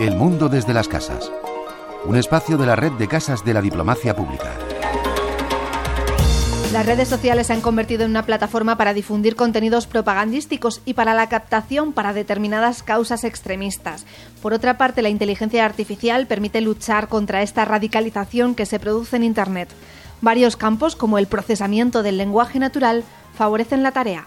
El mundo desde las casas. Un espacio de la red de casas de la diplomacia pública. Las redes sociales se han convertido en una plataforma para difundir contenidos propagandísticos y para la captación para determinadas causas extremistas. Por otra parte, la inteligencia artificial permite luchar contra esta radicalización que se produce en Internet. Varios campos, como el procesamiento del lenguaje natural, favorecen la tarea.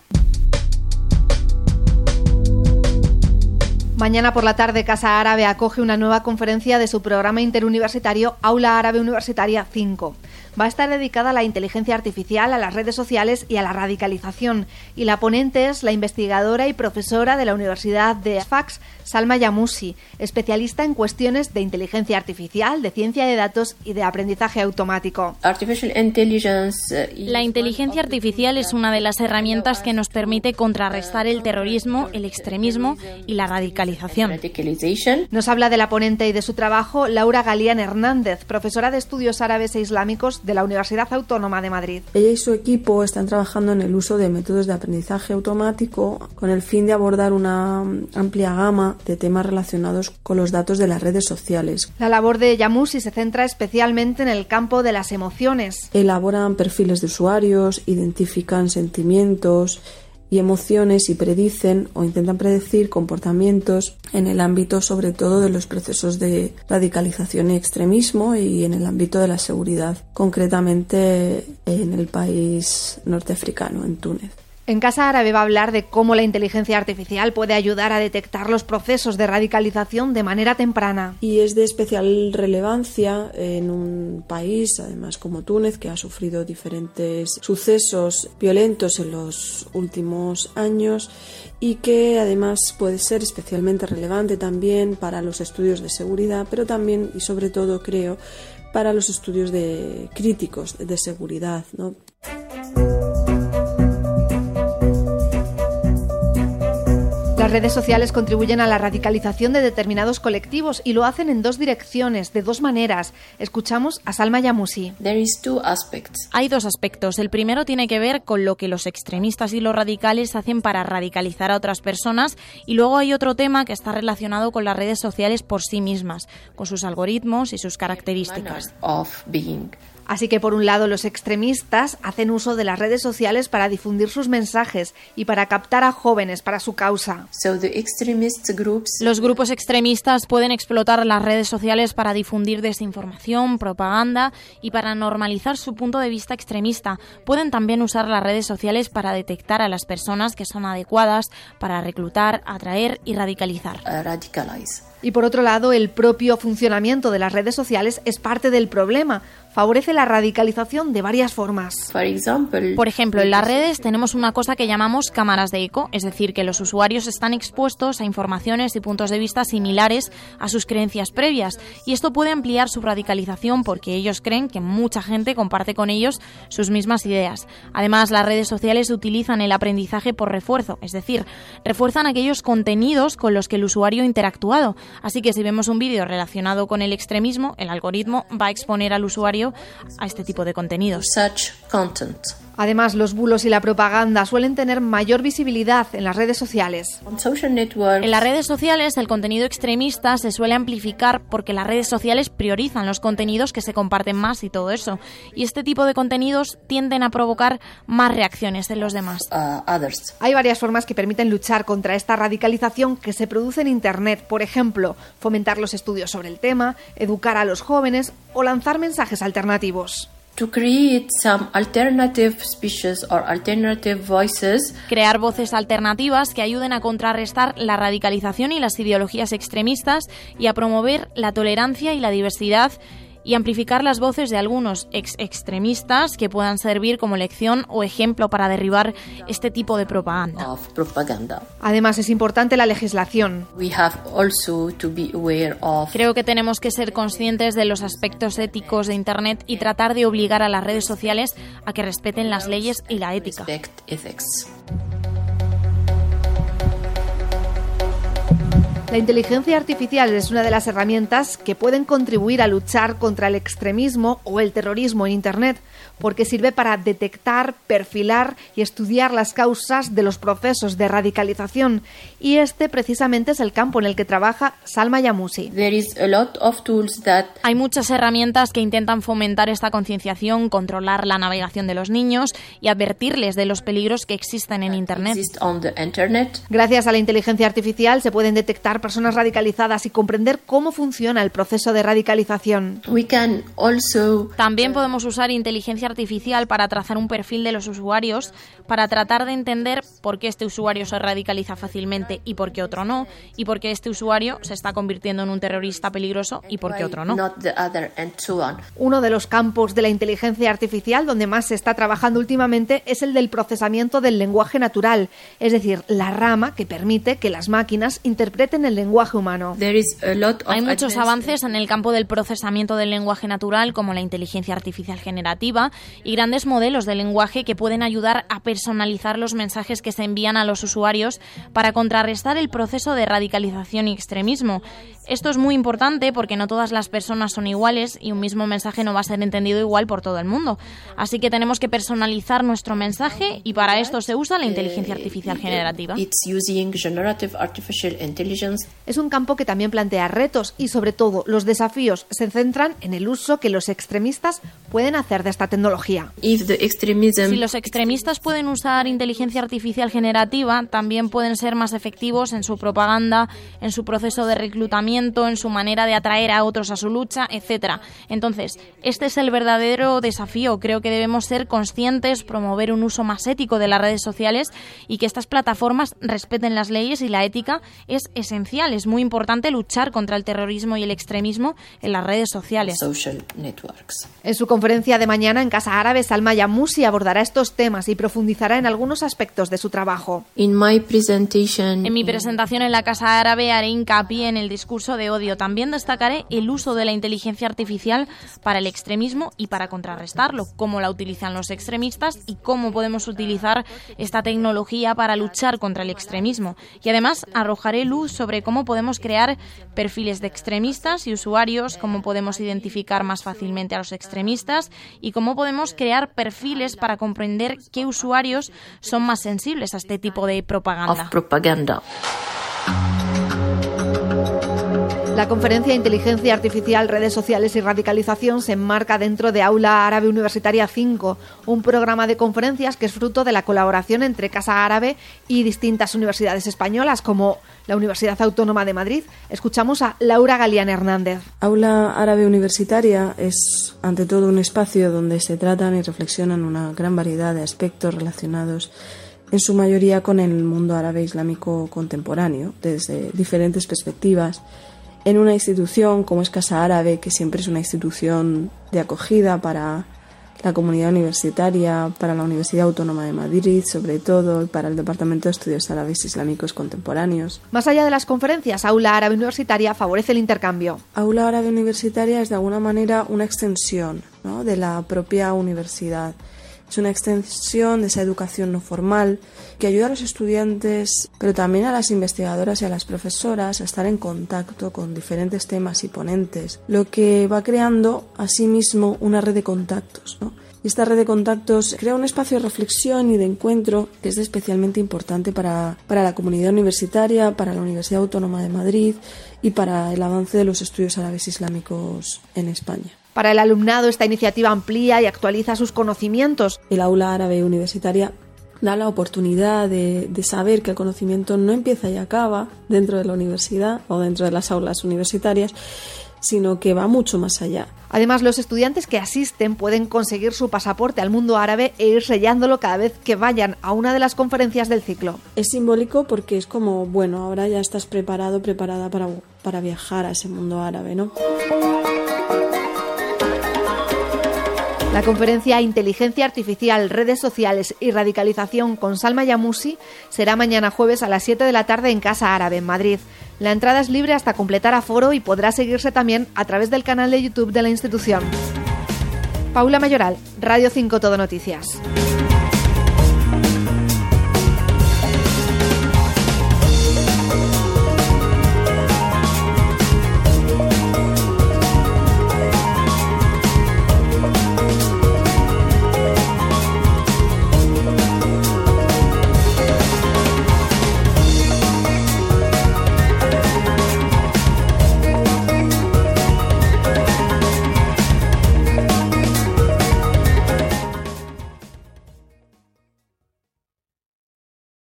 Mañana por la tarde Casa Árabe acoge una nueva conferencia de su programa interuniversitario Aula Árabe Universitaria 5 va a estar dedicada a la inteligencia artificial, a las redes sociales y a la radicalización. Y la ponente es la investigadora y profesora de la Universidad de Fax, Salma Yamusi, especialista en cuestiones de inteligencia artificial, de ciencia de datos y de aprendizaje automático. Eh, la inteligencia artificial es una de las herramientas que nos permite contrarrestar el terrorismo, el extremismo y la radicalización. Nos habla de la ponente y de su trabajo Laura Galián Hernández, profesora de estudios árabes e islámicos de la Universidad Autónoma de Madrid. Ella y su equipo están trabajando en el uso de métodos de aprendizaje automático con el fin de abordar una amplia gama de temas relacionados con los datos de las redes sociales. La labor de Yamusi se centra especialmente en el campo de las emociones. Elaboran perfiles de usuarios, identifican sentimientos, y emociones y predicen o intentan predecir comportamientos en el ámbito sobre todo de los procesos de radicalización y extremismo y en el ámbito de la seguridad, concretamente en el país norteafricano, en Túnez. En Casa Árabe va a hablar de cómo la inteligencia artificial puede ayudar a detectar los procesos de radicalización de manera temprana. Y es de especial relevancia en un país, además como Túnez, que ha sufrido diferentes sucesos violentos en los últimos años y que además puede ser especialmente relevante también para los estudios de seguridad, pero también y sobre todo creo para los estudios de críticos de seguridad, ¿no? Las redes sociales contribuyen a la radicalización de determinados colectivos y lo hacen en dos direcciones, de dos maneras. Escuchamos a Salma Yamusi. Hay dos aspectos. El primero tiene que ver con lo que los extremistas y los radicales hacen para radicalizar a otras personas y luego hay otro tema que está relacionado con las redes sociales por sí mismas, con sus algoritmos y sus características. Así que por un lado los extremistas hacen uso de las redes sociales para difundir sus mensajes y para captar a jóvenes para su causa. Los grupos extremistas pueden explotar las redes sociales para difundir desinformación, propaganda y para normalizar su punto de vista extremista. Pueden también usar las redes sociales para detectar a las personas que son adecuadas para reclutar, atraer y radicalizar. Y por otro lado, el propio funcionamiento de las redes sociales es parte del problema. Favorece la radicalización de varias formas. Por ejemplo, en las redes tenemos una cosa que llamamos cámaras de eco, es decir, que los usuarios están expuestos a informaciones y puntos de vista similares a sus creencias previas, y esto puede ampliar su radicalización porque ellos creen que mucha gente comparte con ellos sus mismas ideas. Además, las redes sociales utilizan el aprendizaje por refuerzo, es decir, refuerzan aquellos contenidos con los que el usuario ha interactuado, Así que si vemos un vídeo relacionado con el extremismo, el algoritmo va a exponer al usuario a este tipo de contenidos. Además, los bulos y la propaganda suelen tener mayor visibilidad en las redes sociales. En las redes sociales, el contenido extremista se suele amplificar porque las redes sociales priorizan los contenidos que se comparten más y todo eso. Y este tipo de contenidos tienden a provocar más reacciones en los demás. Uh, Hay varias formas que permiten luchar contra esta radicalización que se produce en Internet. Por ejemplo, fomentar los estudios sobre el tema, educar a los jóvenes o lanzar mensajes alternativos. Crear voces alternativas que ayuden a contrarrestar la radicalización y las ideologías extremistas y a promover la tolerancia y la diversidad y amplificar las voces de algunos ex extremistas que puedan servir como lección o ejemplo para derribar este tipo de propaganda. Además, es importante la legislación. Creo que tenemos que ser conscientes de los aspectos éticos de Internet y tratar de obligar a las redes sociales a que respeten las leyes y la ética. La inteligencia artificial es una de las herramientas que pueden contribuir a luchar contra el extremismo o el terrorismo en Internet, porque sirve para detectar, perfilar y estudiar las causas de los procesos de radicalización. Y este precisamente es el campo en el que trabaja Salma Yamusi. Hay muchas herramientas que intentan fomentar esta concienciación, controlar la navegación de los niños y advertirles de los peligros que existen en Internet. Gracias a la inteligencia artificial se pueden detectar personas radicalizadas y comprender cómo funciona el proceso de radicalización. También podemos usar inteligencia artificial para trazar un perfil de los usuarios, para tratar de entender por qué este usuario se radicaliza fácilmente y por qué otro no, y por qué este usuario se está convirtiendo en un terrorista peligroso y por qué otro no. Uno de los campos de la inteligencia artificial donde más se está trabajando últimamente es el del procesamiento del lenguaje natural, es decir, la rama que permite que las máquinas interpreten el lenguaje humano. Hay muchos avances en el campo del procesamiento del lenguaje natural, como la inteligencia artificial generativa, y grandes modelos de lenguaje que pueden ayudar a personalizar los mensajes que se envían a los usuarios para contrarrestar el proceso de radicalización y extremismo. Esto es muy importante porque no todas las personas son iguales y un mismo mensaje no va a ser entendido igual por todo el mundo. Así que tenemos que personalizar nuestro mensaje y para esto se usa la inteligencia artificial generativa. Es un campo que también plantea retos y sobre todo los desafíos se centran en el uso que los extremistas pueden hacer de esta tecnología. Si los extremistas pueden usar inteligencia artificial generativa, también pueden ser más efectivos en su propaganda, en su proceso de reclutamiento, en su manera de atraer a otros a su lucha, etcétera. Entonces, este es el verdadero desafío. Creo que debemos ser conscientes, promover un uso más ético de las redes sociales y que estas plataformas respeten las leyes y la ética es esencial. Es muy importante luchar contra el terrorismo y el extremismo en las redes sociales. En su conferencia de mañana en Casa Árabe, Salma Yamusi abordará estos temas y profundizará en algunos aspectos de su trabajo. En mi presentación en la Casa Árabe haré hincapié en el discurso de odio. También destacaré el uso de la inteligencia artificial para el extremismo y para contrarrestarlo, cómo la utilizan los extremistas y cómo podemos utilizar esta tecnología para luchar contra el extremismo. Y además arrojaré luz sobre cómo podemos crear perfiles de extremistas y usuarios, cómo podemos identificar más fácilmente a los extremistas y cómo podemos crear perfiles para comprender qué usuarios son más sensibles a este tipo de propaganda. La conferencia Inteligencia Artificial, Redes Sociales y Radicalización se enmarca dentro de Aula Árabe Universitaria 5, un programa de conferencias que es fruto de la colaboración entre Casa Árabe y distintas universidades españolas como la Universidad Autónoma de Madrid. Escuchamos a Laura Galeán Hernández. Aula Árabe Universitaria es ante todo un espacio donde se tratan y reflexionan una gran variedad de aspectos relacionados en su mayoría con el mundo árabe islámico contemporáneo, desde diferentes perspectivas en una institución como es Casa Árabe, que siempre es una institución de acogida para la comunidad universitaria, para la Universidad Autónoma de Madrid, sobre todo, y para el Departamento de Estudios Árabes Islámicos Contemporáneos. Más allá de las conferencias, Aula Árabe Universitaria favorece el intercambio. Aula Árabe Universitaria es de alguna manera una extensión de la propia universidad es una extensión de esa educación no formal que ayuda a los estudiantes, pero también a las investigadoras y a las profesoras a estar en contacto con diferentes temas y ponentes, lo que va creando asimismo una red de contactos. Y esta red de contactos crea un espacio de reflexión y de encuentro que es especialmente importante para, para la comunidad universitaria, para la Universidad Autónoma de Madrid y para el avance de los estudios árabes islámicos en España. Para el alumnado, esta iniciativa amplía y actualiza sus conocimientos. El aula árabe universitaria da la oportunidad de, saber que el conocimiento no empieza y acaba dentro de la universidad o dentro de las aulas universitarias, sino que va mucho más allá. Además, los estudiantes que asisten pueden conseguir su pasaporte al mundo árabe e ir sellándolo cada vez que vayan a una de las conferencias del ciclo. Es simbólico porque es como, bueno, ahora ya estás preparado, preparada para, para viajar a ese mundo árabe, ¿no? La conferencia Inteligencia Artificial, Redes Sociales y Radicalización con Salma Yamusi será mañana jueves a las 7 de la tarde en Casa Árabe, en Madrid. La entrada es libre hasta completar aforo y podrá seguirse también a través del canal de YouTube de la institución. Paula Mayoral, Radio 5 Todo Noticias.